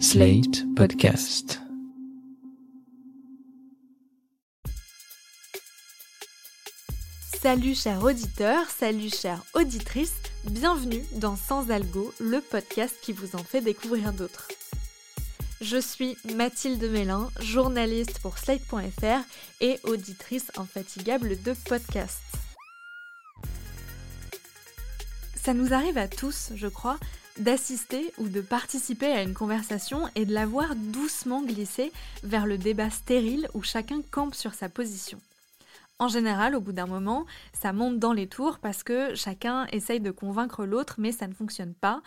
Slate Podcast. Salut chers auditeurs, salut chères auditrices, bienvenue dans Sans Algo, le podcast qui vous en fait découvrir d'autres. Je suis Mathilde Mélin, journaliste pour Slate.fr et auditrice infatigable de podcasts. Ça nous arrive à tous, je crois, d'assister ou de participer à une conversation et de la voir doucement glisser vers le débat stérile où chacun campe sur sa position. En général, au bout d'un moment, ça monte dans les tours parce que chacun essaye de convaincre l'autre, mais ça ne fonctionne pas.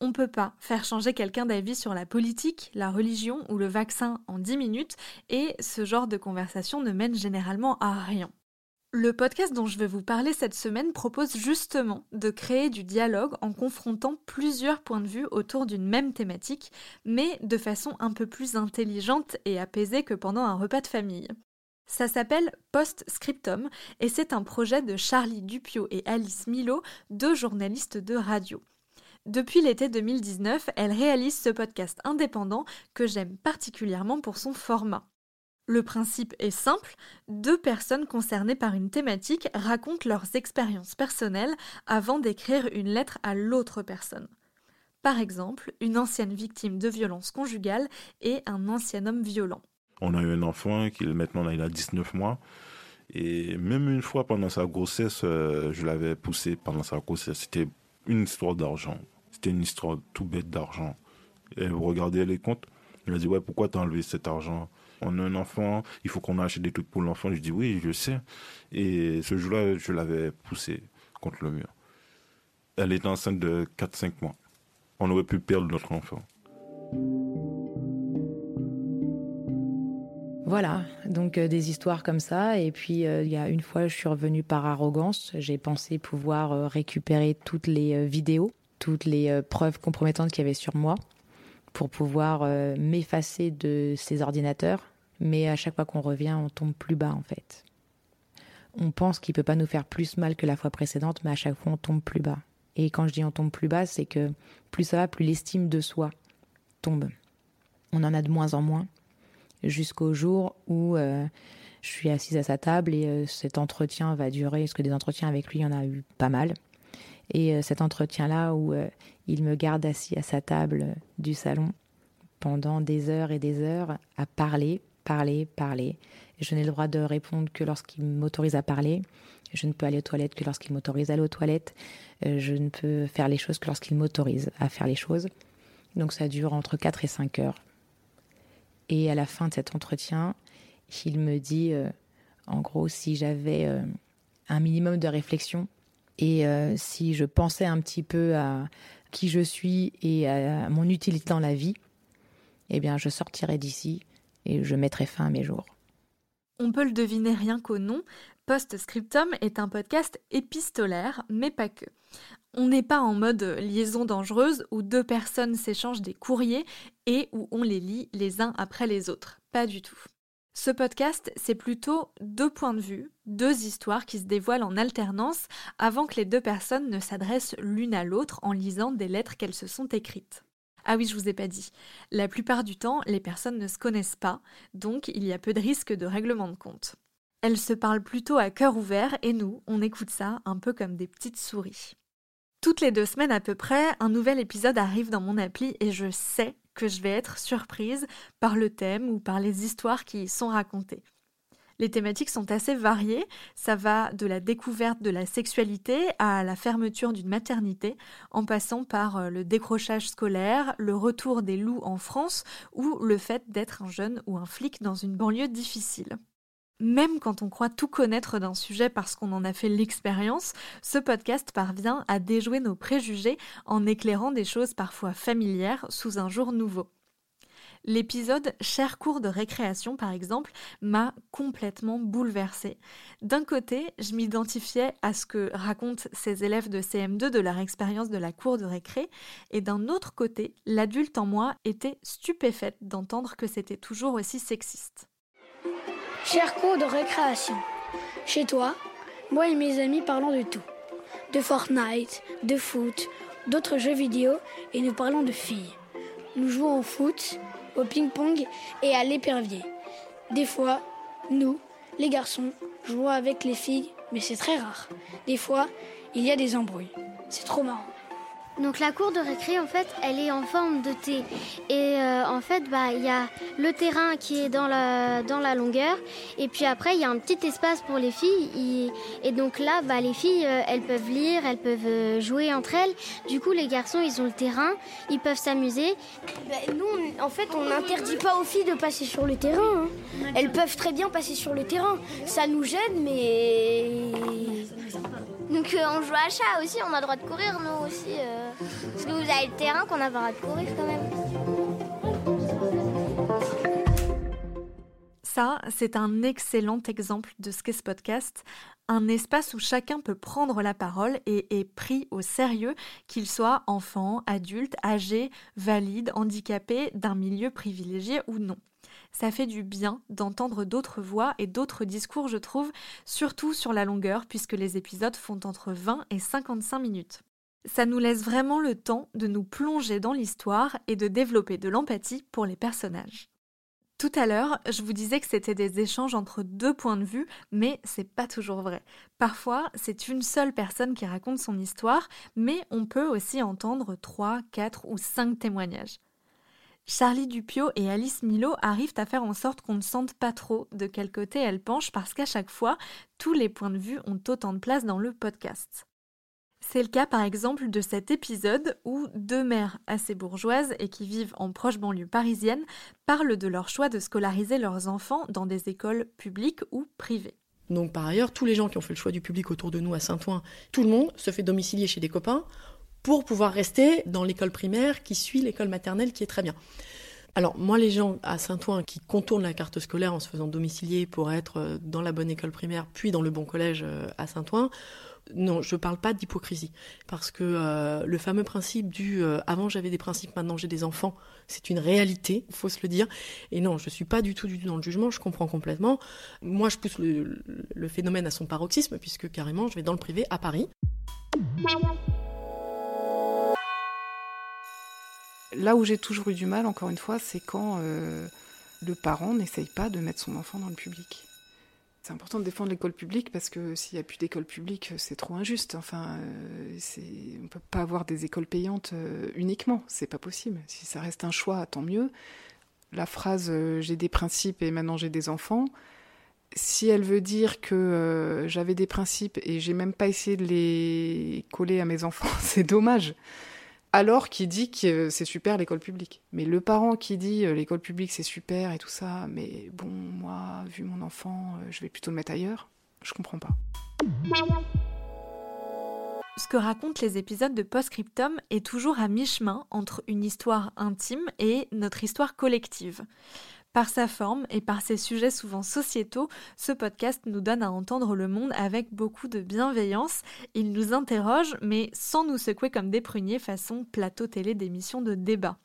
On ne peut pas faire changer quelqu'un d'avis sur la politique, la religion ou le vaccin en 10 minutes, et ce genre de conversation ne mène généralement à rien. Le podcast dont je vais vous parler cette semaine propose justement de créer du dialogue en confrontant plusieurs points de vue autour d'une même thématique, mais de façon un peu plus intelligente et apaisée que pendant un repas de famille. Ça s'appelle Post-Scriptum et c'est un projet de Charlie Dupio et Alice Milo, deux journalistes de radio. Depuis l'été 2019, elles réalisent ce podcast indépendant que j'aime particulièrement pour son format. Le principe est simple, deux personnes concernées par une thématique racontent leurs expériences personnelles avant d'écrire une lettre à l'autre personne. Par exemple, une ancienne victime de violence conjugale et un ancien homme violent. On a eu un enfant qui maintenant il a 19 mois. Et même une fois pendant sa grossesse, euh, je l'avais poussé pendant sa grossesse. C'était une histoire d'argent. C'était une histoire tout bête d'argent. Elle regardait les comptes. Elle a dit Ouais, pourquoi t'as enlevé cet argent? On a un enfant, il faut qu'on achète des trucs pour l'enfant. Je dis oui, je sais. Et ce jour-là, je l'avais poussé contre le mur. Elle était enceinte de 4-5 mois. On aurait pu perdre notre enfant. Voilà, donc euh, des histoires comme ça. Et puis, euh, il y a une fois, je suis revenue par arrogance. J'ai pensé pouvoir euh, récupérer toutes les vidéos, toutes les preuves compromettantes qu'il y avait sur moi pour pouvoir m'effacer de ces ordinateurs. Mais à chaque fois qu'on revient, on tombe plus bas en fait. On pense qu'il peut pas nous faire plus mal que la fois précédente, mais à chaque fois on tombe plus bas. Et quand je dis on tombe plus bas, c'est que plus ça va, plus l'estime de soi tombe. On en a de moins en moins, jusqu'au jour où euh, je suis assise à sa table et euh, cet entretien va durer, parce que des entretiens avec lui, il y en a eu pas mal. Et euh, cet entretien-là où il me garde assis à sa table du salon pendant des heures et des heures à parler, parler, parler. je n'ai le droit de répondre que lorsqu'il m'autorise à parler. Je ne peux aller aux toilettes que lorsqu'il m'autorise à aller aux toilettes. je ne peux faire les choses que lorsqu'il m'autorise à faire les choses. Donc ça dure entre 4 et 5 heures. Et à la fin de cet entretien, il me dit, en gros, si j'avais un minimum de réflexion et euh, si je pensais un petit peu à qui je suis et à mon utilité dans la vie, eh bien, je sortirais d'ici et je mettrais fin à mes jours. On peut le deviner rien qu'au nom, Postscriptum est un podcast épistolaire, mais pas que. On n'est pas en mode liaison dangereuse où deux personnes s'échangent des courriers et où on les lit les uns après les autres. Pas du tout. Ce podcast, c'est plutôt deux points de vue, deux histoires qui se dévoilent en alternance avant que les deux personnes ne s'adressent l'une à l'autre en lisant des lettres qu'elles se sont écrites. Ah oui, je vous ai pas dit. La plupart du temps, les personnes ne se connaissent pas, donc il y a peu de risques de règlement de compte. Elles se parlent plutôt à cœur ouvert et nous, on écoute ça un peu comme des petites souris. Toutes les deux semaines à peu près, un nouvel épisode arrive dans mon appli et je sais que je vais être surprise par le thème ou par les histoires qui y sont racontées. Les thématiques sont assez variées, ça va de la découverte de la sexualité à la fermeture d'une maternité, en passant par euh, le décrochage scolaire, le retour des loups en France ou le fait d'être un jeune ou un flic dans une banlieue difficile. Même quand on croit tout connaître d'un sujet parce qu'on en a fait l'expérience, ce podcast parvient à déjouer nos préjugés en éclairant des choses parfois familières sous un jour nouveau. L'épisode Cher cours de récréation, par exemple, m'a complètement bouleversée. D'un côté, je m'identifiais à ce que racontent ces élèves de CM2 de leur expérience de la cour de récré, et d'un autre côté, l'adulte en moi était stupéfaite d'entendre que c'était toujours aussi sexiste. Cher cours de récréation. Chez toi, moi et mes amis parlons de tout. De Fortnite, de foot, d'autres jeux vidéo et nous parlons de filles. nous jouons au foot, au ping-pong et à l'épervier. Des fois, nous, les garçons, jouons avec les filles, mais c'est très rare. Des fois, il y a des embrouilles. C'est trop marrant. Donc la cour de récré, en fait, elle est en forme de T. Et euh, en fait, bah, il y a le terrain qui est dans la, dans la longueur. Et puis après, il y a un petit espace pour les filles. Et, donc là, bah, les filles, euh, elles peuvent lire, elles peuvent euh, jouer entre elles. Du coup, les garçons, ils ont le terrain, ils peuvent s'amuser. Bah, nous, en fait, on n'interdit pas aux filles de passer sur le terrain. Hein. Elles peuvent très bien passer sur le terrain. Ça nous gêne, mais donc euh, on joue à chat aussi, on a le droit de courir nous aussi. Euh. Parce que vous avez le terrain qu'on a droit de courir quand même. Ça, c'est un excellent exemple de ce qu'est ce podcast, un espace où chacun peut prendre la parole et est pris au sérieux, qu'il soit enfant, adulte, âgé, valide, handicapé, d'un milieu privilégié ou non. Ça fait du bien d'entendre d'autres voix et d'autres discours, je trouve, surtout sur la longueur, puisque les épisodes font entre 20 et 55 minutes. Ça nous laisse vraiment le temps de nous plonger dans l'histoire et de développer de l'empathie pour les personnages. Tout à l'heure, je vous disais que c'était des échanges entre deux points de vue, mais c'est pas toujours vrai. Parfois, c'est une seule personne qui raconte son histoire, mais on peut aussi entendre trois, quatre ou cinq témoignages. Charlie Dupio et Alice Milo arrivent à faire en sorte qu'on ne sente pas trop de quel côté elles penchent parce qu'à chaque fois, tous les points de vue ont autant de place dans le podcast. C'est le cas par exemple de cet épisode où deux mères assez bourgeoises et qui vivent en proche banlieue parisienne parlent de leur choix de scolariser leurs enfants dans des écoles publiques ou privées. Donc par ailleurs, tous les gens qui ont fait le choix du public autour de nous à Saint-Ouen, tout le monde se fait domicilier chez des copains pour pouvoir rester dans l'école primaire qui suit l'école maternelle qui est très bien. Alors moi, les gens à Saint-Ouen qui contournent la carte scolaire en se faisant domicilier pour être euh, dans la bonne école primaire, puis dans le bon collège euh, à Saint-Ouen, non, je ne parle pas d'hypocrisie, parce que euh, le fameux principe du avant j'avais des principes, maintenant j'ai des enfants, c'est une réalité, il faut se le dire. Et non, je ne suis pas du tout, dans le jugement, je comprends complètement. Moi, je pousse le, le phénomène à son paroxysme, puisque carrément, je vais dans le privé à Paris. Là où j'ai toujours eu du mal, encore une fois, c'est quand euh, le parent n'essaye pas de mettre son enfant dans le public. C'est important de défendre l'école publique parce que s'il n'y a plus d'école publique, c'est trop injuste. Enfin, euh, on ne peut pas avoir des écoles payantes euh, uniquement, c'est pas possible. Si ça reste un choix, tant mieux. La phrase j'ai des principes et maintenant j'ai des enfants, si elle veut dire que j'avais des principes et j'ai même pas essayé de les coller à mes enfants, c'est dommage alors qui dit que c'est super l'école publique. Mais le parent qui dit euh, l'école publique c'est super et tout ça, mais bon, moi, vu mon enfant, euh, je vais plutôt le mettre ailleurs, je comprends pas. Ce que racontent les épisodes de Postscriptum est toujours à mi-chemin entre une histoire intime et notre histoire collective. Par sa forme et par ses sujets souvent sociétaux, ce podcast nous donne à entendre le monde avec beaucoup de bienveillance. Il nous interroge, mais sans nous secouer comme des pruniers façon plateau télé d'émissions de débat.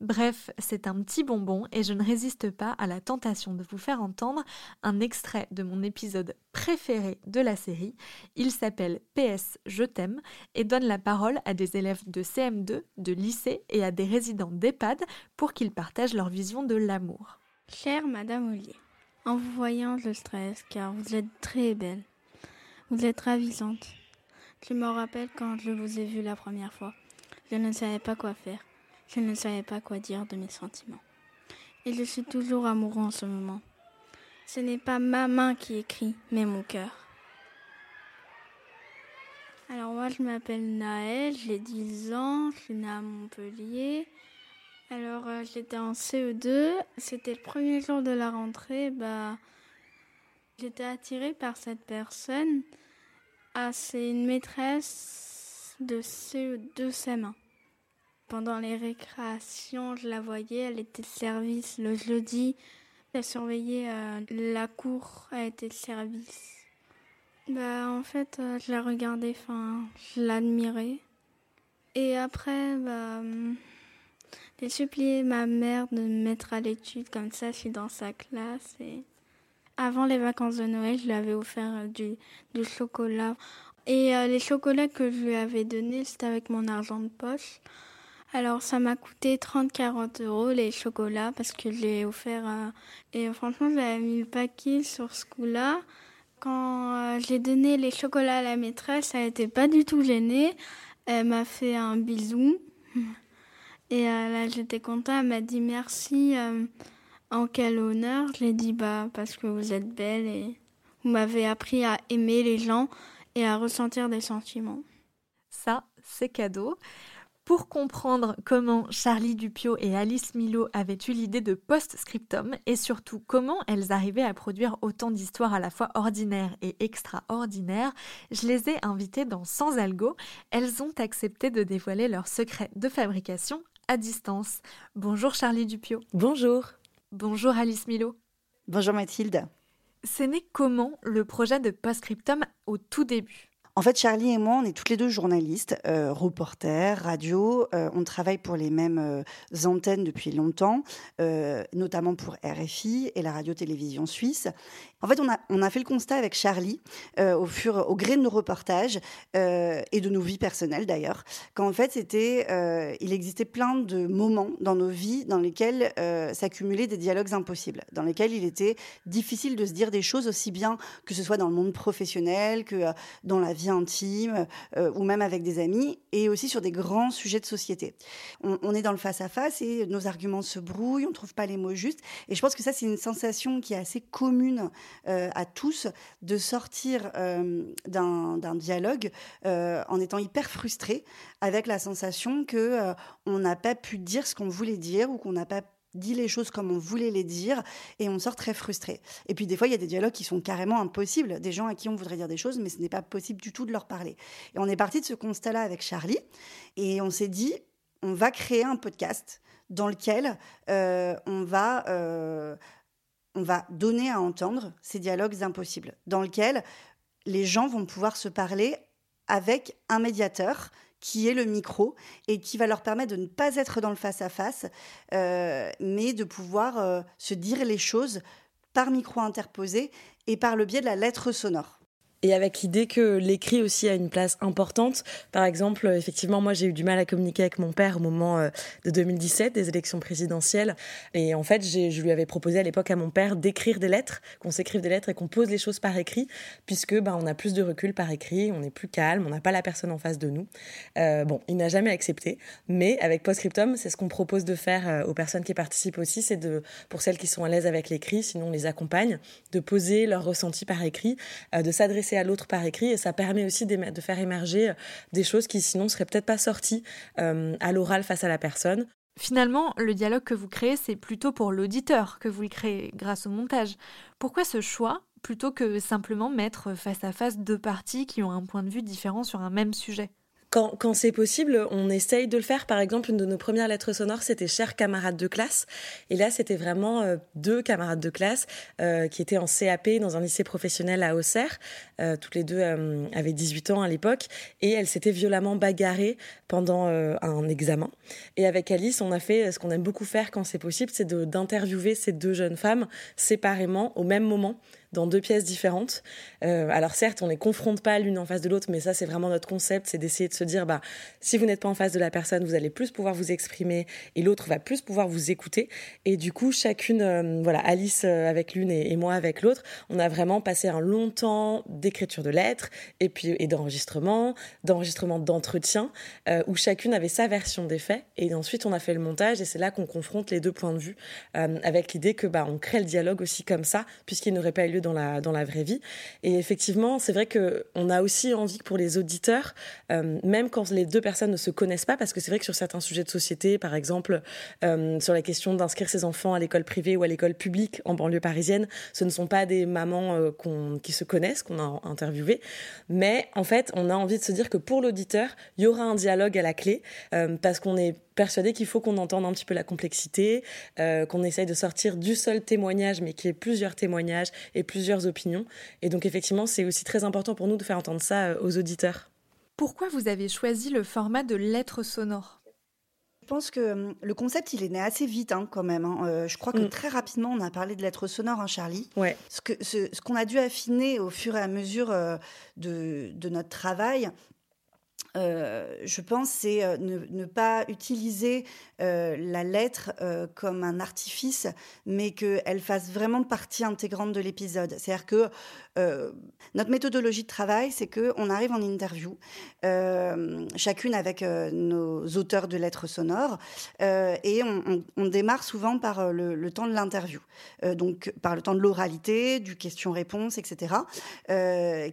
Bref, c'est un petit bonbon et je ne résiste pas à la tentation de vous faire entendre un extrait de mon épisode préféré de la série. Il s'appelle PS Je t'aime et donne la parole à des élèves de CM2, de lycée et à des résidents d'EHPAD pour qu'ils partagent leur vision de l'amour. Chère Madame Ollier, en vous voyant, je stresse car vous êtes très belle. Vous êtes ravissante. Je me rappelle quand je vous ai vue la première fois. Je ne savais pas quoi faire. Je ne savais pas quoi dire de mes sentiments. Et je suis toujours amoureux en ce moment. Ce n'est pas ma main qui écrit, mais mon cœur. Alors moi je m'appelle Naël, j'ai 10 ans, je suis née à Montpellier. Alors euh, j'étais en CE2, c'était le premier jour de la rentrée, bah j'étais attirée par cette personne. Ah, c'est une maîtresse de CE2 CM1. Pendant les récréations, je la voyais, elle était de service le jeudi. Elle surveillait euh, la cour, elle était de service. Bah en fait, euh, je la regardais, je l'admirais. Et après, bah hum, j'ai supplié ma mère de me mettre à l'étude, comme ça je suis dans sa classe. Et avant les vacances de Noël, je lui avais offert euh, du, chocolat. Et euh, les chocolats que je lui avais donnés, c'était avec mon argent de poche. Alors ça m'a coûté 30-40 euros les chocolats parce que je offert et franchement j'avais mis le paquet sur ce coup-là. Quand euh, j'ai donné les chocolats à la maîtresse, elle n'était pas du tout gênée. Elle m'a fait un bisou. Et euh, là, j'étais contente. Elle m'a dit merci. Euh, en quel honneur Je l'ai dit bah, parce que vous êtes belle et vous m'avez appris à aimer les gens et à ressentir des sentiments. Ça, c'est cadeau. Pour comprendre comment Charlie Dupio et Alice Milo avaient eu l'idée de post-scriptum et surtout comment elles arrivaient à produire autant d'histoires à la fois ordinaires et extraordinaires, je les ai invitées dans Sans Algo. Elles ont accepté de dévoiler leurs secrets de fabrication à distance. Bonjour Charlie Dupio. Bonjour. Bonjour Alice Milo. Bonjour Mathilde. C'est né comment le projet de post-scriptum au tout début? En fait, Charlie et moi, on est toutes les deux journalistes, euh, reporters, radio. Euh, on travaille pour les mêmes euh, antennes depuis longtemps, notamment pour RFI et la radio-télévision suisse. En fait, on a, fait le constat avec Charlie, au, fur, au gré de nos reportages et de nos vies personnelles d'ailleurs, qu'en fait, il existait plein de moments dans nos vies dans lesquels s'accumulaient des dialogues impossibles, dans lesquels il était difficile de se dire des choses aussi bien que ce soit dans le monde professionnel que dans la vie intime euh, ou même avec des amis, et aussi sur des grands sujets de société. On, est dans le face-à-face et nos arguments se brouillent, on ne trouve pas les mots justes. Et je pense que ça, c'est une sensation qui est assez commune euh, à tous, de sortir euh, d'un dialogue en étant hyper frustré, avec la sensation que on n'a pas pu dire ce qu'on voulait dire ou qu'on n'a pas dit les choses comme on voulait les dire et on sort très frustré. Et puis des fois, il y a des dialogues qui sont carrément impossibles, des gens à qui on voudrait dire des choses, mais ce n'est pas possible du tout de leur parler. Et on est parti de ce constat-là avec Charlie et on s'est dit, on va créer un podcast dans lequel euh, on va... Euh, on va donner à entendre ces dialogues impossibles, dans lequel les gens vont pouvoir se parler avec un médiateur qui est le micro et qui va leur permettre de ne pas être dans le face-à-face, euh, mais de pouvoir euh, se dire les choses par micro interposé et par le biais de la lettre sonore et avec l'idée que l'écrit aussi a une place importante. Par exemple, effectivement, moi j'ai eu du mal à communiquer avec mon père au moment euh, de 2017, des élections présidentielles. Et en fait, je lui avais proposé à l'époque à mon père d'écrire des lettres, qu'on s'écrive des lettres et qu'on pose les choses par écrit, puisque ben, on a plus de recul par écrit, on est plus calme, on n'a pas la personne en face de nous. Euh, bon, il n'a jamais accepté, mais avec Postscriptum, c'est ce qu'on propose de faire euh, aux personnes qui participent aussi, c'est de, pour celles qui sont à l'aise avec l'écrit, sinon on les accompagne, de poser leurs ressentis par écrit, de s'adresser à l'autre par écrit et ça permet aussi de faire émerger euh, des choses qui sinon seraient peut-être pas sorties euh, à l'oral face à la personne. Finalement, le dialogue que vous créez, c'est plutôt pour l'auditeur que vous le créez grâce au montage. Pourquoi ce choix plutôt que simplement mettre face à face deux parties qui ont un point de vue différent sur un même sujet? Quand, quand c'est possible, on essaye de le faire. Par exemple, une de nos premières lettres sonores, c'était Chers camarades de classe. Et là, c'était vraiment euh, deux camarades de classe euh, qui étaient en CAP dans un lycée professionnel à Auxerre. Euh, toutes les deux euh, avaient 18 ans à l'époque. Et elles s'étaient violemment bagarrées pendant euh, un examen. Et avec Alice, on a fait ce qu'on aime beaucoup faire quand c'est possible, c'est d'interviewer ces deux jeunes femmes séparément au même moment dans deux pièces différentes. Euh, alors certes, on ne les confronte pas l'une en face de l'autre, mais ça c'est vraiment notre concept, c'est d'essayer de se dire, bah, si vous n'êtes pas en face de la personne, vous allez plus pouvoir vous exprimer et l'autre va plus pouvoir vous écouter. Et du coup, chacune, euh, voilà, Alice euh, avec l'une et, moi avec l'autre, on a vraiment passé un long temps d'écriture de lettres et puis et d'enregistrement, d'enregistrement d'entretien, où chacune avait sa version des faits. Et ensuite, on a fait le montage et c'est là qu'on confronte les deux points de vue avec l'idée que bah, on crée le dialogue aussi comme ça, puisqu'il n'aurait pas eu lieu dans la, dans la vraie vie. Et effectivement, c'est vrai qu'on a aussi envie que pour les auditeurs, euh, même quand les deux personnes ne se connaissent pas, parce que c'est vrai que sur certains sujets de société, par exemple, euh, sur la question d'inscrire ses enfants à l'école privée ou à l'école publique en banlieue parisienne, ce ne sont pas des mamans euh, qui se connaissent, qu'on a interviewées. Mais en fait, on a envie de se dire que pour l'auditeur, il y aura un dialogue à la clé, parce qu'on est persuadé qu'il faut qu'on entende un petit peu la complexité, qu'on essaye de sortir du seul témoignage, mais qu'il y ait plusieurs témoignages et plusieurs opinions. Et donc effectivement, c'est aussi très important pour nous de faire entendre ça euh, aux auditeurs. Pourquoi vous avez choisi le format de lettres sonores? Je pense que hum, le concept, il est né assez vite hein, quand même. Hein. Euh, je crois que mm. très rapidement, on a parlé de lettres sonores, hein, Charlie. Ouais. Ce qu'on ce, qu'on a dû affiner au fur et à mesure euh, de, de, notre travail, euh, je pense, c'est euh, ne, pas utiliser euh, la lettre comme un artifice, mais qu'elle fasse vraiment partie intégrante de l'épisode. C'est-à-dire que notre méthodologie de travail, c'est qu'on arrive en interview, chacune avec nos auteurs de lettres sonores, et on, démarre souvent par le, temps de l'interview, donc par le temps de l'oralité, du question-réponse, etc.,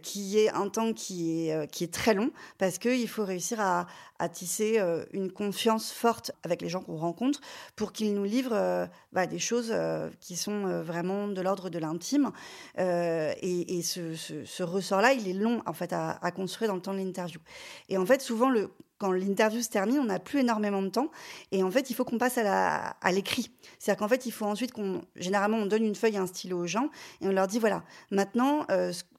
qui est un temps qui est, qui est très long, parce qu'il il faut réussir à, tisser euh, une confiance forte avec les gens qu'on rencontre pour qu'ils nous livrent euh, bah, des choses euh, qui sont vraiment de l'ordre de l'intime. et, ce, ressort-là, il est long en fait à, construire dans le temps de l'interview. Et en fait, souvent, quand l'interview se termine, on n'a plus énormément de temps. Et en fait, il faut qu'on passe à l'écrit. C'est-à-dire qu'en fait, il faut ensuite qu'on. Généralement, on donne une feuille et un stylo aux gens et on leur dit voilà, maintenant,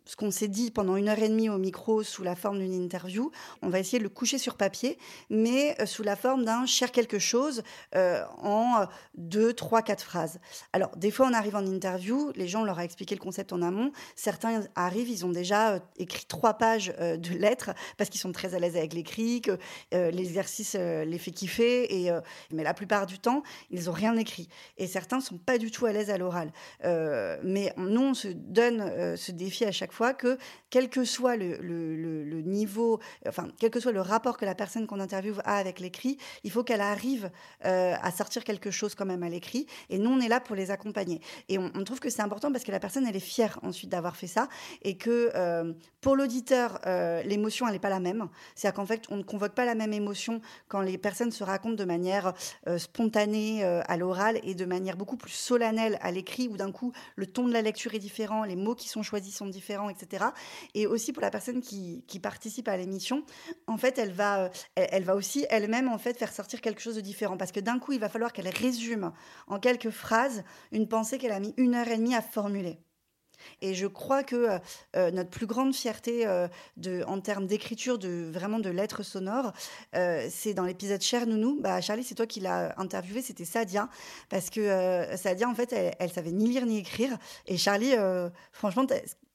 ce qu'on s'est dit pendant une heure et demie au micro sous la forme d'une interview, on va essayer de le coucher sur papier, mais euh, sous la forme d'un cher quelque chose euh, en deux, trois, quatre phrases. Alors, des fois, on arrive en interview, les gens leur a expliqué le concept en amont. Certains arrivent, ils ont déjà euh, écrit trois pages de lettres parce qu'ils sont très à l'aise avec l'écrit, que l'exercice les fait kiffer. Et, mais la plupart du temps, ils n'ont rien écrit. Et certains sont pas du tout à l'aise à l'oral. mais nous, on se donne ce défi à chaque fois que, quel que soit le, niveau, enfin, quel que soit le rapport que la personne qu'on interviewe a avec l'écrit, il faut qu'elle arrive euh, à sortir quelque chose quand même à l'écrit. Et nous, on est là pour les accompagner. Et on, trouve que c'est important parce que la personne, elle est fière ensuite d'avoir fait ça. Et que euh, pour l'auditeur, euh, l'émotion, elle n'est pas la même. C'est-à-dire qu'en fait, on ne convoque pas la même émotion quand les personnes se racontent de manière spontanée à l'oral et de manière beaucoup plus solennelle à l'écrit, où d'un coup, le ton de la lecture est différent, les mots qui sont choisis sont différents, etc. Et aussi pour la personne qui, participe à l'émission, en fait, elle va, euh, elle, va aussi elle-même en fait faire sortir quelque chose de différent parce que d'un coup, il va falloir qu'elle résume en quelques phrases une pensée qu'elle a mis une heure et demie à formuler. Et je crois que euh, euh, notre plus grande fierté en termes d'écriture, de vraiment de lettres sonores, c'est dans l'épisode Cher Nounou. Bah, Charlie, c'est toi qui l'as interviewé, c'était Sadia. Parce que Sadia, en fait, elle, elle, savait ni lire ni écrire. Et Charlie, franchement,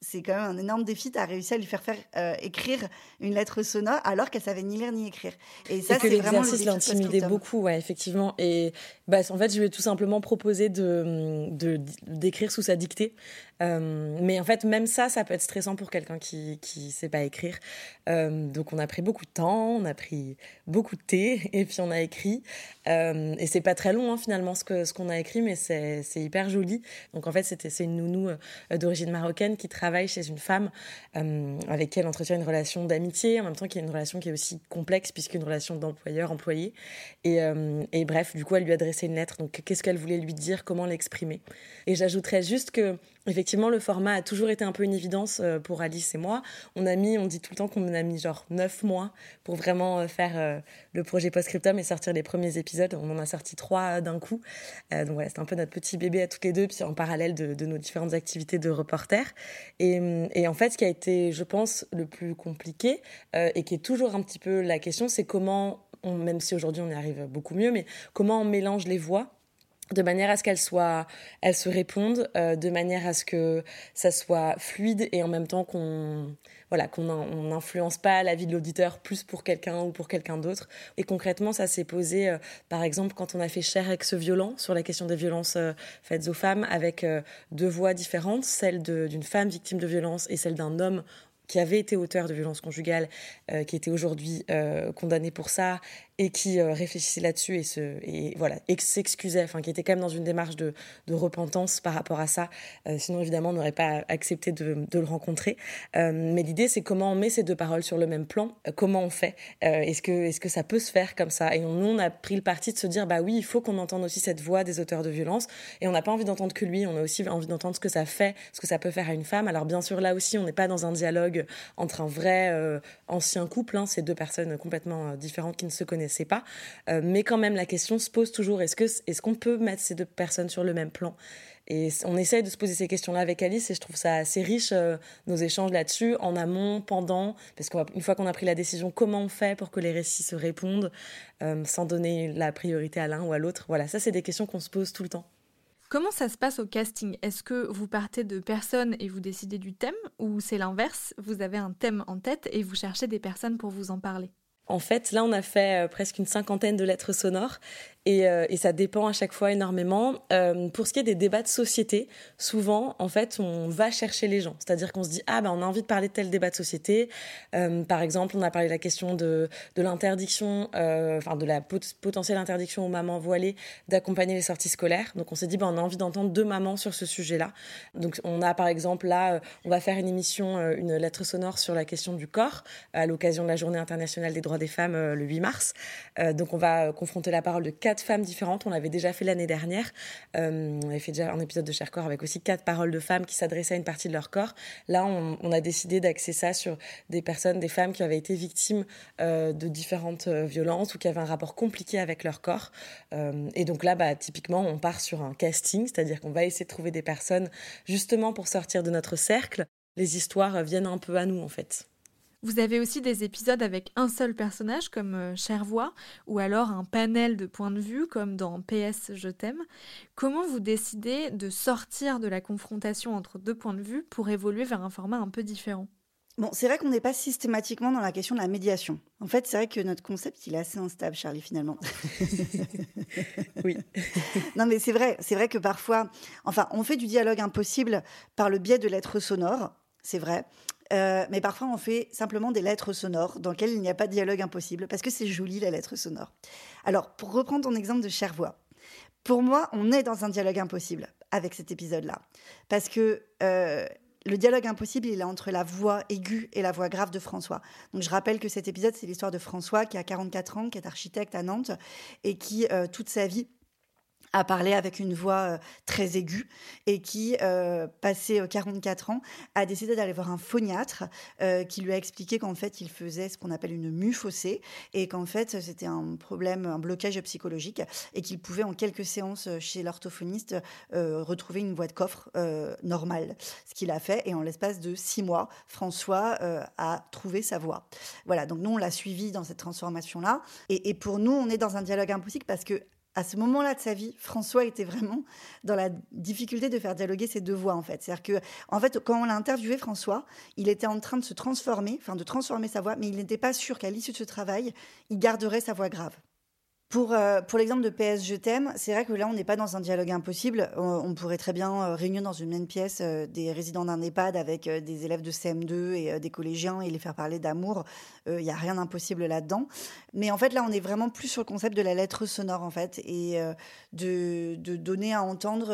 c'est quand même un énorme défi. Tu as réussi à lui faire faire euh, écrire une lettre sonore alors qu'elle savait ni lire ni écrire. Et ça, c'est vraiment l'exercice l'intimidait beaucoup, ouais, effectivement. Et bah, en fait, je lui ai tout simplement proposé de d'écrire sous sa dictée. Euh, mais en fait, même ça, ça peut être stressant pour quelqu'un qui qui sait pas écrire. Euh, donc, on a pris beaucoup de temps, on a pris beaucoup de thé, et puis on a écrit. et c'est pas très long hein, finalement ce que ce qu'on a écrit, mais c'est c'est hyper joli. Donc en fait, c'était c'est une nounou d'origine marocaine qui travaille chez une femme euh, avec qui elle entretient une relation d'amitié, en même temps qu'il y a une relation qui est aussi complexe puisqu'une relation d'employeur-employé. Et, euh, et, bref, du coup, elle lui a adressé une lettre. Donc, qu'est-ce qu'elle voulait lui dire, comment l'exprimer? Et j'ajouterais juste que Effectivement, le format a toujours été un peu une évidence euh, pour Alice et moi. On a mis, on dit tout le temps qu'on a mis genre neuf mois pour vraiment faire le projet Postscriptum et sortir les premiers épisodes. On en a sorti trois d'un coup. donc voilà, c'est un peu notre petit bébé à toutes les deux, puis en parallèle de, nos différentes activités de reporter. Et, en fait, ce qui a été, je pense, le plus compliqué euh, et qui est toujours un petit peu la question, c'est comment, même si aujourd'hui on y arrive beaucoup mieux, mais comment on mélange les voix de manière à ce qu'elles soient, elles se répondent, euh, de manière à ce que ça soit fluide et en même temps qu'on voilà, qu'on n'influence pas la vie de l'auditeur plus pour quelqu'un ou pour quelqu'un d'autre. Et concrètement, ça s'est posé, euh, par exemple, quand on a fait Cher ex violent sur la question des violences euh, faites aux femmes, avec deux voix différentes, celle d'une femme victime de violence et celle d'un homme qui avait été auteur de violences conjugales, qui était aujourd'hui condamné pour ça, et qui euh, réfléchissait là-dessus et se et voilà s'excusait enfin qui était quand même dans une démarche de, de repentance par rapport à ça euh, sinon évidemment on n'aurait pas accepté de, le rencontrer. Euh, mais l'idée c'est comment on met ces deux paroles sur le même plan comment on fait est-ce que est-ce que ça peut se faire comme ça? Et nous on a pris le parti de se dire bah oui il faut qu'on entende aussi cette voix des auteurs de violence et on n'a pas envie d'entendre que lui on a aussi envie d'entendre ce que ça fait ce que ça peut faire à une femme. Alors bien sûr là aussi on n'est pas dans un dialogue entre un vrai ancien couple hein, c'est deux personnes complètement différentes qui ne se connaissent c'est pas. Euh, mais quand même, la question se pose toujours est-ce que est-ce qu'on peut mettre ces deux personnes sur le même plan? Et on essaye de se poser ces questions-là avec Alice et je trouve ça assez riche euh, nos échanges là-dessus, en amont, pendant, parce qu'une fois qu'on a pris la décision, comment on fait pour que les récits se répondent euh, sans donner la priorité à l'un ou à l'autre? Voilà, ça c'est des questions qu'on se pose tout le temps. Comment ça se passe au casting? Est-ce que vous partez de personnes et vous décidez du thème ou c'est l'inverse? Vous avez un thème en tête et vous cherchez des personnes pour vous en parler. En fait, là, on a fait presque une cinquantaine de lettres sonores et, euh, et, ça dépend à chaque fois énormément. Euh, pour ce qui est des débats de société, souvent, en fait, on va chercher les gens. C'est-à-dire qu'on se dit, ah ben, on a envie de parler de tel débat de société. Euh, par exemple, on a parlé de la question de, l'interdiction, enfin, de la pot potentielle interdiction aux mamans voilées d'accompagner les sorties scolaires. Donc, on s'est dit, ben, on a envie d'entendre deux mamans sur ce sujet-là. Donc, on a, par exemple, là, on va faire une émission, une lettre sonore sur la question du corps à l'occasion de la Journée internationale des droits des femmes le 8 mars. donc, on va confronter la parole de quatre femmes différentes. On l'avait déjà fait l'année dernière. Euh, on avait fait déjà un épisode de Cher Corps avec aussi quatre paroles de femmes qui s'adressaient à une partie de leur corps. Là, on, a décidé d'axer ça sur des personnes, des femmes qui avaient été victimes euh, de différentes euh, violences ou qui avaient un rapport compliqué avec leur corps. et donc là, bah, typiquement, on part sur un casting, c'est-à-dire qu'on va essayer de trouver des personnes justement pour sortir de notre cercle. Les histoires viennent un peu à nous, en fait. Vous avez aussi des épisodes avec un seul personnage comme euh, Chervoix ou alors un panel de points de vue comme dans PS Je t'aime. Comment vous décidez de sortir de la confrontation entre deux points de vue pour évoluer vers un format un peu différent? Bon, c'est vrai qu'on n'est pas systématiquement dans la question de la médiation. En fait, c'est vrai que notre concept, il est assez instable, Charlie, finalement. oui. non, mais c'est vrai, c'est vrai que parfois, enfin, on fait du dialogue impossible par le biais de lettres sonores, c'est vrai. Euh, mais parfois, on fait simplement des lettres sonores dans lesquelles il n'y a pas de dialogue impossible, parce que c'est joli, la lettre sonore. Alors, pour reprendre ton exemple de Chervoix, pour moi, on est dans un dialogue impossible avec cet épisode-là. Parce que euh, le dialogue impossible, il est entre la voix aiguë et la voix grave de François. Donc je rappelle que cet épisode, c'est l'histoire de François qui a 44 ans, qui est architecte à Nantes et qui, euh, toute sa vie, a parlé avec une voix euh, très aiguë et qui, euh, passé 44 euh, ans, a décidé d'aller voir un phoniatre qui lui a expliqué qu'en fait, il faisait ce qu'on appelle une mue et qu'en fait, c'était un problème, un blocage psychologique et qu'il pouvait, en quelques séances chez l'orthophoniste, retrouver une voix de coffre normale. Ce qu'il a fait et en l'espace de six mois, François a trouvé sa voix. Voilà, donc nous, on l'a suivi dans cette transformation-là. Et, et pour nous, on est dans un dialogue impossible parce que à ce moment-là de sa vie, François était vraiment dans la difficulté de faire dialoguer ses deux voix, en fait. C'est-à-dire que, en fait, quand on l'a interviewé, François, il était en train de se transformer, enfin, de transformer sa voix, mais il n'était pas sûr qu'à l'issue de ce travail, il garderait sa voix grave. Pour, euh, pour l'exemple de PS Je c'est vrai que là, on n'est pas dans un dialogue impossible. On, pourrait très bien euh, réunir dans une même pièce euh, des résidents d'un EHPAD avec des élèves de CM2 et des collégiens et les faire parler d'amour. Il n'y a rien d'impossible là-dedans. Mais en fait, là, on est vraiment plus sur le concept de la lettre sonore, en fait, et de, donner à entendre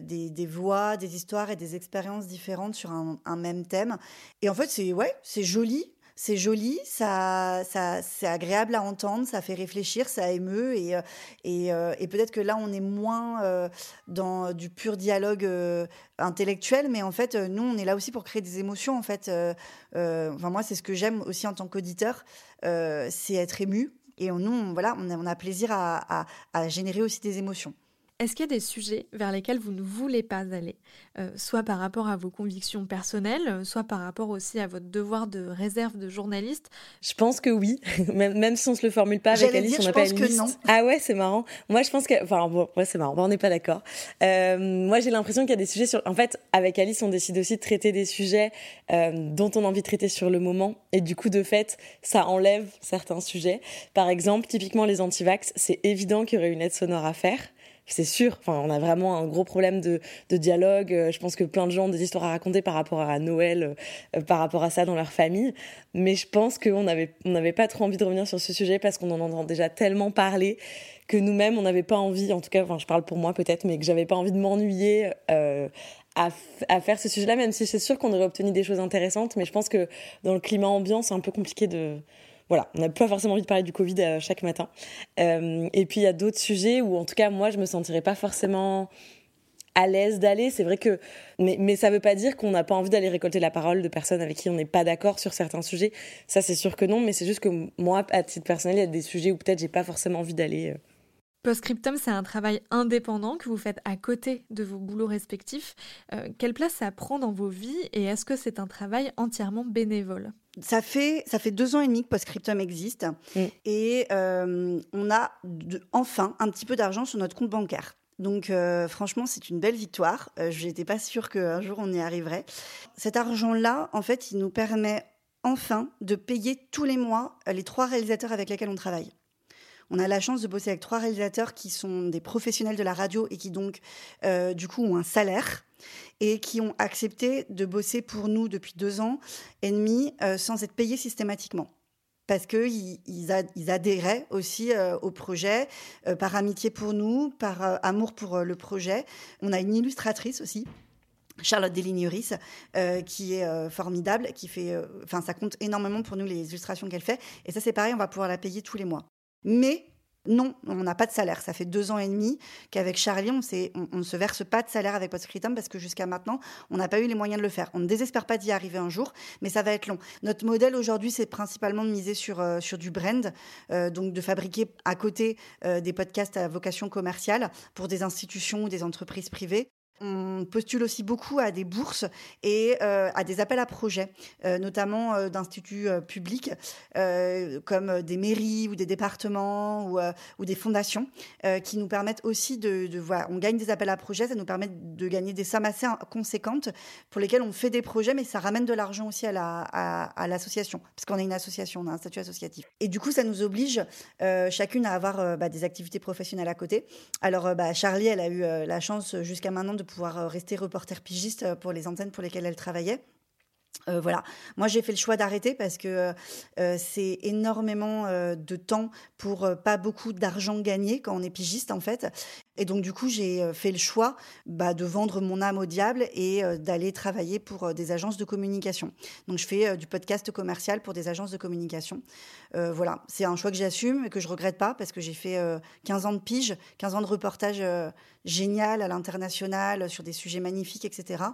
des, des, voix, des histoires et des expériences différentes sur un, un même thème. Et en fait, c'est ouais, c'est joli c'est joli, ça, ça, c'est agréable à entendre, ça fait réfléchir, ça émeut et, euh, euh, et, peut-être que là on est moins euh, dans du pur dialogue intellectuel, mais en fait nous on est là aussi pour créer des émotions en fait. enfin moi c'est ce que j'aime aussi en tant qu'auditeur, c'est être ému et nous on, voilà on a, plaisir à générer aussi des émotions. Est-ce qu'il y a des sujets vers lesquels vous ne voulez pas aller, euh, soit par rapport à vos convictions personnelles, soit par rapport aussi à votre devoir de réserve de journaliste? Je pense que oui, même, si on se le formule pas avec Alice, on n'a pas une liste. Non. Ah ouais, c'est marrant. Moi, je pense que, enfin bon, ouais, c'est marrant. on n'est pas d'accord. Euh, moi, j'ai l'impression qu'il y a des sujets sur. En fait, avec Alice, on décide aussi de traiter des sujets euh, dont on a envie de traiter sur le moment, et du coup, de fait, ça enlève certains sujets. Par exemple, typiquement les antivax, c'est évident qu'il y aurait une aide sonore à faire c'est sûr. Enfin, on a vraiment un gros problème de, dialogue. Euh, je pense que plein de gens ont des histoires à raconter par rapport à Noël, euh, par rapport à ça dans leur famille. Mais je pense qu'on n'avait on pas trop envie de revenir sur ce sujet parce qu'on en entend déjà tellement parler que nous-mêmes, on n'avait pas envie, en tout cas, je parle pour moi peut-être, mais que j'avais pas envie de m'ennuyer euh, à, à, faire ce sujet-là, même si c'est sûr qu'on aurait obtenu des choses intéressantes. Mais je pense que dans le climat ambiant, c'est un peu compliqué de voilà, on n'a pas forcément envie de parler du Covid euh, chaque matin. Euh, et puis il y a d'autres sujets où, en tout cas, moi, je me sentirais pas forcément à l'aise d'aller. C'est vrai que, mais, mais ça veut pas dire qu'on n'a pas envie d'aller récolter la parole de personnes avec qui on n'est pas d'accord sur certains sujets. Ça, c'est sûr que non, mais c'est juste que moi, à titre personnel, il y a des sujets où peut-être j'ai pas forcément envie d'aller. Euh. Postscriptum, c'est un travail indépendant que vous faites à côté de vos boulots respectifs. quelle place ça prend dans vos vies et est-ce que c'est un travail entièrement bénévole? Ça fait, ça fait deux ans et demi que Postscriptum existe mm. et euh, on a enfin un petit peu d'argent sur notre compte bancaire. Donc euh, franchement, c'est une belle victoire. Euh, je n'étais pas sûre qu'un jour on y arriverait. Cet argent-là, en fait, il nous permet enfin de payer tous les mois les trois réalisateurs avec lesquels on travaille. On a la chance de bosser avec trois réalisateurs qui sont des professionnels de la radio et qui donc, du coup, ont un salaire et qui ont accepté de bosser pour nous depuis deux ans et demi euh, sans être payés systématiquement parce qu'ils ils, adhéraient aussi euh, au projet, par amitié pour nous, par amour pour le projet. On a une illustratrice aussi. Charlotte Deligneris, qui est formidable, qui fait, enfin, ça compte énormément pour nous les illustrations qu'elle fait. Et ça, c'est pareil, on va pouvoir la payer tous les mois. Mais non, on n'a pas de salaire. Ça fait deux ans et demi qu'avec Charlie, on, ne se verse pas de salaire avec Postscriptum parce que jusqu'à maintenant, on n'a pas eu les moyens de le faire. On ne désespère pas d'y arriver un jour, mais ça va être long. Notre modèle aujourd'hui, c'est principalement de miser sur, euh, du brand, euh, donc de fabriquer à côté euh, des podcasts à vocation commerciale pour des institutions ou des entreprises privées. On postule aussi beaucoup à des bourses et euh, à des appels à projets, euh, notamment euh, d'instituts publics comme des mairies ou des départements ou, des fondations qui nous permettent aussi de, voir. On gagne des appels à projets, ça nous permet de gagner des sommes assez conséquentes pour lesquelles on fait des projets, mais ça ramène de l'argent aussi à l'association, parce qu'on est une association, on a un statut associatif. Et du coup, ça nous oblige chacune à avoir bah, des activités professionnelles à côté. Alors, bah, Charlie, elle a eu la chance jusqu'à maintenant de pouvoir euh, rester reporter pigiste euh, pour les antennes pour lesquelles elle travaillait. Euh, voilà, moi j'ai fait le choix d'arrêter parce que c'est énormément de temps pour pas beaucoup d'argent gagné quand on est pigiste en fait. Et donc, du coup, j'ai euh, fait le choix bah, de vendre mon âme au diable et euh, d'aller travailler pour euh, des agences de communication. Donc, je fais du podcast commercial pour des agences de communication. voilà, c'est un choix que j'assume et que je regrette pas parce que j'ai fait 15 ans de pige, 15 ans de reportage génial à l'international sur des sujets magnifiques, etc.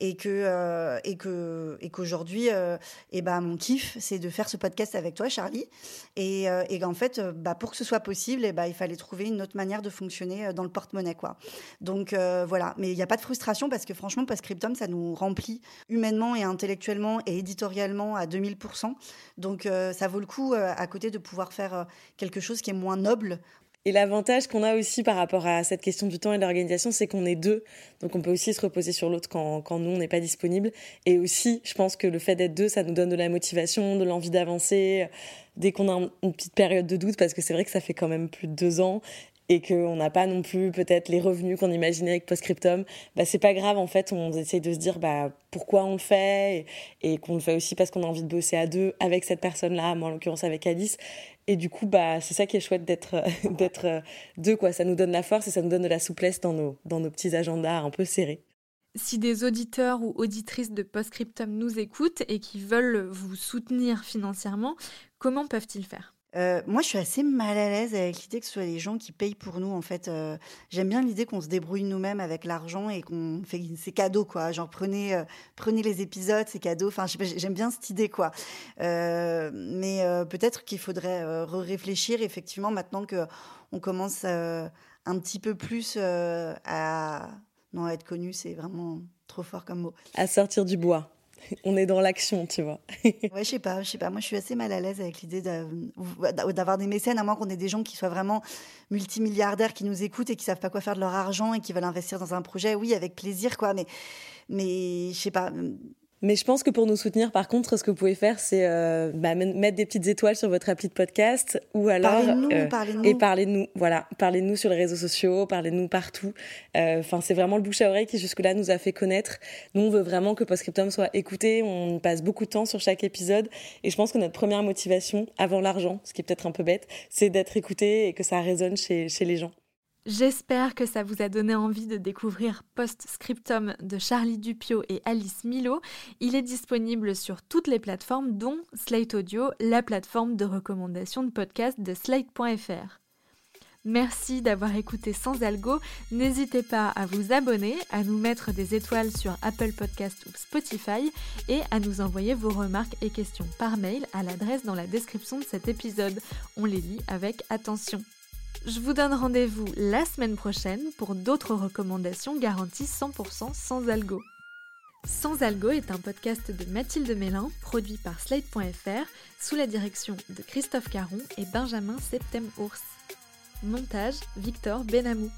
Et que et que et qu'aujourd'hui, et ben mon kiff, c'est de faire ce podcast avec toi, Charlie. Et, et en fait, bah, pour que ce soit possible, et ben il fallait trouver une autre manière de fonctionner dans le porte-monnaie, quoi. Donc euh, voilà, mais il n'y a pas de frustration parce que franchement, Postscriptum, ça nous remplit humainement et intellectuellement et éditorialement à 2000%. Donc euh, ça vaut le coup euh, à côté de pouvoir faire quelque chose qui est moins noble et l'avantage qu'on a aussi par rapport à cette question du temps et de l'organisation, c'est qu'on est deux. Donc on peut aussi se reposer sur l'autre quand, quand nous, on n'est pas disponible. Et aussi, je pense que le fait d'être deux, ça nous donne de la motivation, de l'envie d'avancer dès qu'on a une petite période de doute, parce que c'est vrai que ça fait quand même plus de deux ans et qu'on n'a pas non plus peut-être les revenus qu'on imaginait avec Postscriptum, bah c'est pas grave en fait, on essaie de se dire bah pourquoi on le fait et, qu'on le fait aussi parce qu'on a envie de bosser à deux avec cette personne-là, moi en l'occurrence avec Alice. Et du coup bah c'est ça qui est chouette d'être d'être deux quoi, ça nous donne la force et ça nous donne de la souplesse dans nos dans nos petits agendas un peu serrés. Si des auditeurs ou auditrices de Postscriptum nous écoutent et qui veulent vous soutenir financièrement, comment peuvent-ils faire? Euh, moi, je suis assez mal à l'aise avec l'idée que ce soit les gens qui payent pour nous. En fait, euh, j'aime bien l'idée qu'on se débrouille nous-mêmes avec l'argent et qu'on fait ces cadeaux, quoi. Genre prenez, euh, les épisodes, ces cadeaux. Enfin, j'aime bien cette idée, quoi. mais peut-être qu'il faudrait réfléchir effectivement maintenant que on commence un petit peu plus à non à être connu. C'est vraiment trop fort comme mot. À sortir du bois. on est dans l'action, tu vois. ouais, je sais pas, je sais pas. Moi, je suis assez mal à l'aise avec l'idée d'avoir des mécènes, à moins qu'on ait des gens qui soient vraiment multimilliardaires, qui nous écoutent et qui savent pas quoi faire de leur argent et qui veulent investir dans un projet. Oui, avec plaisir, quoi. Mais, mais je sais pas. Mais je pense que pour nous soutenir, par contre, ce que vous pouvez faire, c'est euh, bah, mettre des petites étoiles sur votre appli de podcast ou alors parlez-nous, euh, parlez-nous. et parlez-nous. Voilà, parlez-nous sur les réseaux sociaux, parlez-nous partout. Euh, enfin, c'est vraiment le bouche à oreille qui jusque-là nous a fait connaître. Nous, on veut vraiment que Postscriptum soit écouté. On passe beaucoup de temps sur chaque épisode, et je pense que notre première motivation, avant l'argent, ce qui est peut-être un peu bête, c'est d'être écouté et que ça résonne chez, chez les gens. J'espère que ça vous a donné envie de découvrir Postscriptum de Charlie Dupio et Alice Milo. Il est disponible sur toutes les plateformes dont Slate Audio, la plateforme de recommandation de podcast de slate.fr. Merci d'avoir écouté Sans Algo. N'hésitez pas à vous abonner, à nous mettre des étoiles sur Apple Podcast ou Spotify et à nous envoyer vos remarques et questions par mail à l'adresse dans la description de cet épisode. On les lit avec attention. Je vous donne rendez-vous la semaine prochaine pour d'autres recommandations garanties 100% sans algo. Sans algo est un podcast de Mathilde Mélin, produit par Slate.fr, sous la direction de Christophe Caron et Benjamin Septem-Ours. Montage Victor Benamou.